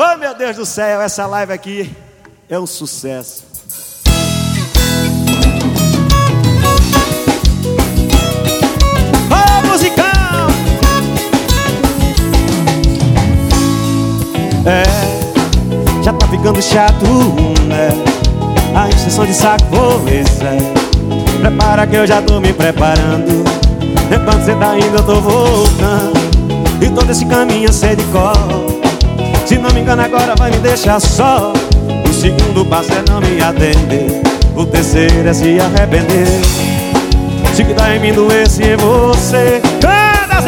Oh meu Deus do céu, essa live aqui é um sucesso. Oh musicão! É, já tá ficando chato, né? A extensão de saco, pois é. Prepara que eu já tô me preparando. Enquanto cê tá indo, eu tô voltando. E todo esse caminho sei de cor Se não me engano agora vai me deixar só. O segundo passo é não me atender. O terceiro é se arrepender. Se que tá em mim doesse em você Canta,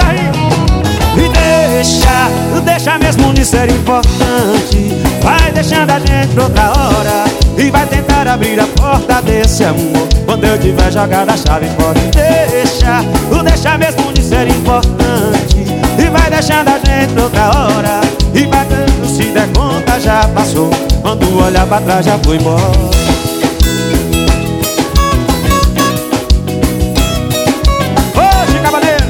deixa, deixa mesmo de ser importante. Vai deixando a gente pra outra hora. E vai tentar abrir a porta desse amor. Quando eu tiver jogado a chave fora deixando a gente outra hora. E batendo se der conta já passou. Quando olhar pra trás já foi embora. Hoje, cavaleiro!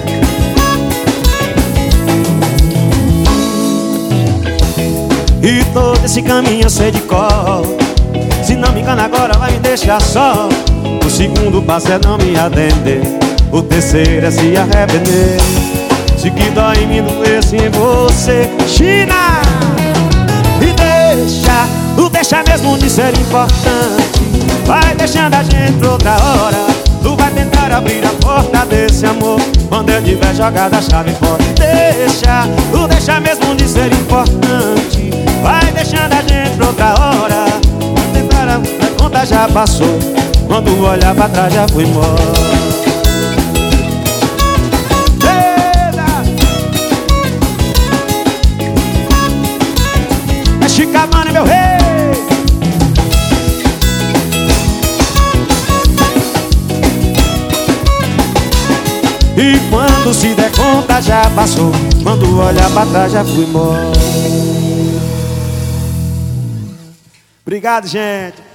E todo esse caminho eu sei de cor. Se não me engano agora vai me deixar só. O segundo passo é não me atender. O terceiro é se arrepender se que dói mim doesse em você China. E deixa, o deixa mesmo de ser importante. Vai deixando a gente pra outra hora. Tu vai tentar abrir a porta desse amor. Quando eu tiver jogado a chave fora Deixa, o deixa mesmo de ser importante. Vai deixando a gente pra outra hora. Tentar a conta já passou. Quando olhar pra trás já foi embora Chicamane, meu rei. E quando se der conta já passou. Quando olhar pra trás já fui embora. Obrigado, gente